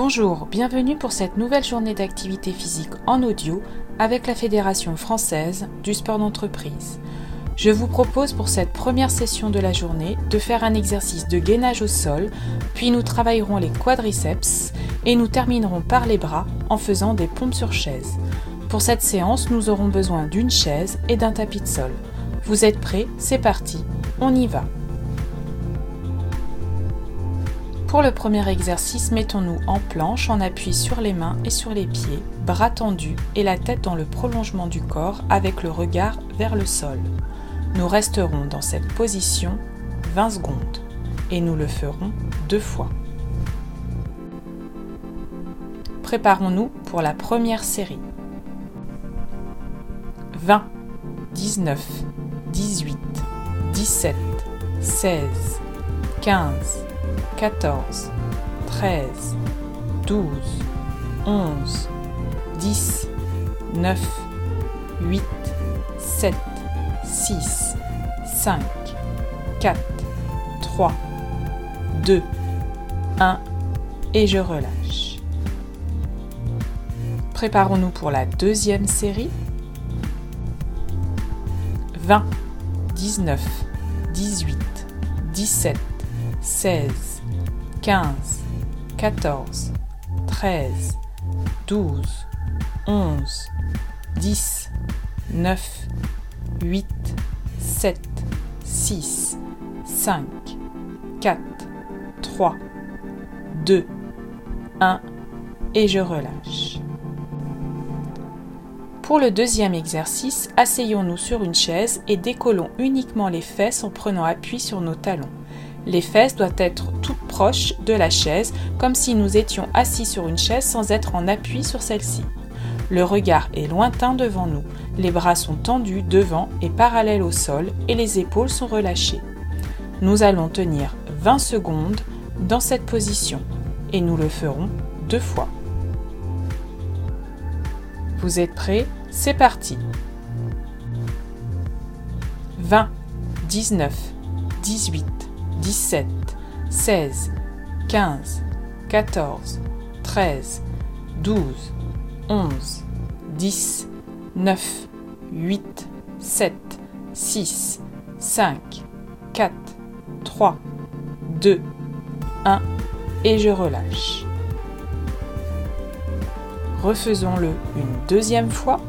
Bonjour, bienvenue pour cette nouvelle journée d'activité physique en audio avec la Fédération française du sport d'entreprise. Je vous propose pour cette première session de la journée de faire un exercice de gainage au sol, puis nous travaillerons les quadriceps et nous terminerons par les bras en faisant des pompes sur chaise. Pour cette séance, nous aurons besoin d'une chaise et d'un tapis de sol. Vous êtes prêts? C'est parti, on y va. Pour le premier exercice, mettons-nous en planche en appui sur les mains et sur les pieds, bras tendus et la tête dans le prolongement du corps avec le regard vers le sol. Nous resterons dans cette position 20 secondes et nous le ferons deux fois. Préparons-nous pour la première série. 20, 19, 18, 17, 16, 15, 14, 13, 12, 11, 10, 9, 8, 7, 6, 5, 4, 3, 2, 1 et je relâche. Préparons-nous pour la deuxième série. 20, 19, 18, 17, 16, 15, 14, 13, 12, 11, 10, 9, 8, 7, 6, 5, 4, 3, 2, 1 et je relâche. Pour le deuxième exercice, asseyons-nous sur une chaise et décollons uniquement les fesses en prenant appui sur nos talons. Les fesses doivent être toutes proches de la chaise, comme si nous étions assis sur une chaise sans être en appui sur celle-ci. Le regard est lointain devant nous, les bras sont tendus devant et parallèles au sol et les épaules sont relâchées. Nous allons tenir 20 secondes dans cette position et nous le ferons deux fois. Vous êtes prêts? C'est parti 20, 19, 18, 17, 16, 15, 14, 13, 12, 11, 10, 9, 8, 7, 6, 5, 4, 3, 2, 1 et je relâche. Refaisons-le une deuxième fois.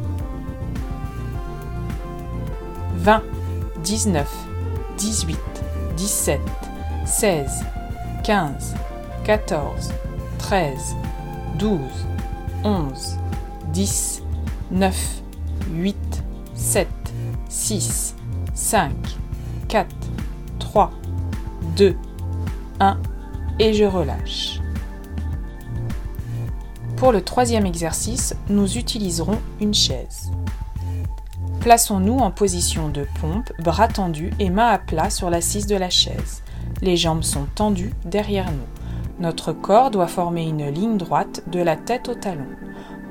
20, 19, 18, 17, 16, 15, 14, 13, 12, 11, 10, 9, 8, 7, 6, 5, 4, 3, 2, 1 et je relâche. Pour le troisième exercice, nous utiliserons une chaise. Plaçons-nous en position de pompe, bras tendus et mains à plat sur l'assise de la chaise. Les jambes sont tendues derrière nous. Notre corps doit former une ligne droite de la tête au talon.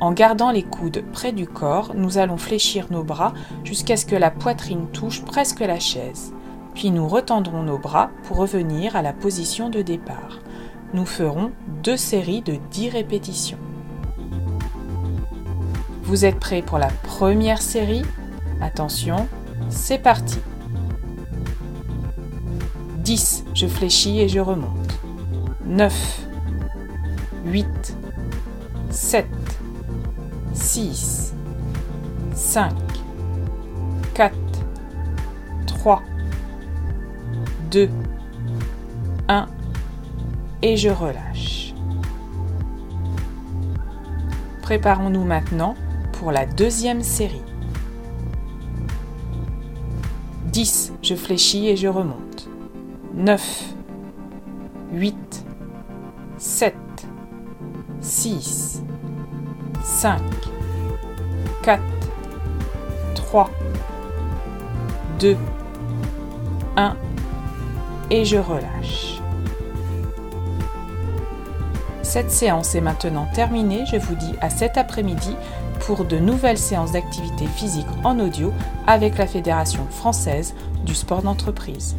En gardant les coudes près du corps, nous allons fléchir nos bras jusqu'à ce que la poitrine touche presque la chaise. Puis nous retendrons nos bras pour revenir à la position de départ. Nous ferons deux séries de 10 répétitions. Vous êtes prêts pour la première série? Attention, c'est parti. 10, je fléchis et je remonte. 9, 8, 7, 6, 5, 4, 3, 2, 1 et je relâche. Préparons-nous maintenant pour la deuxième série. 10, je fléchis et je remonte. 9, 8, 7, 6, 5, 4, 3, 2, 1 et je relâche. Cette séance est maintenant terminée. Je vous dis à cet après-midi pour de nouvelles séances d'activité physique en audio avec la Fédération française du sport d'entreprise.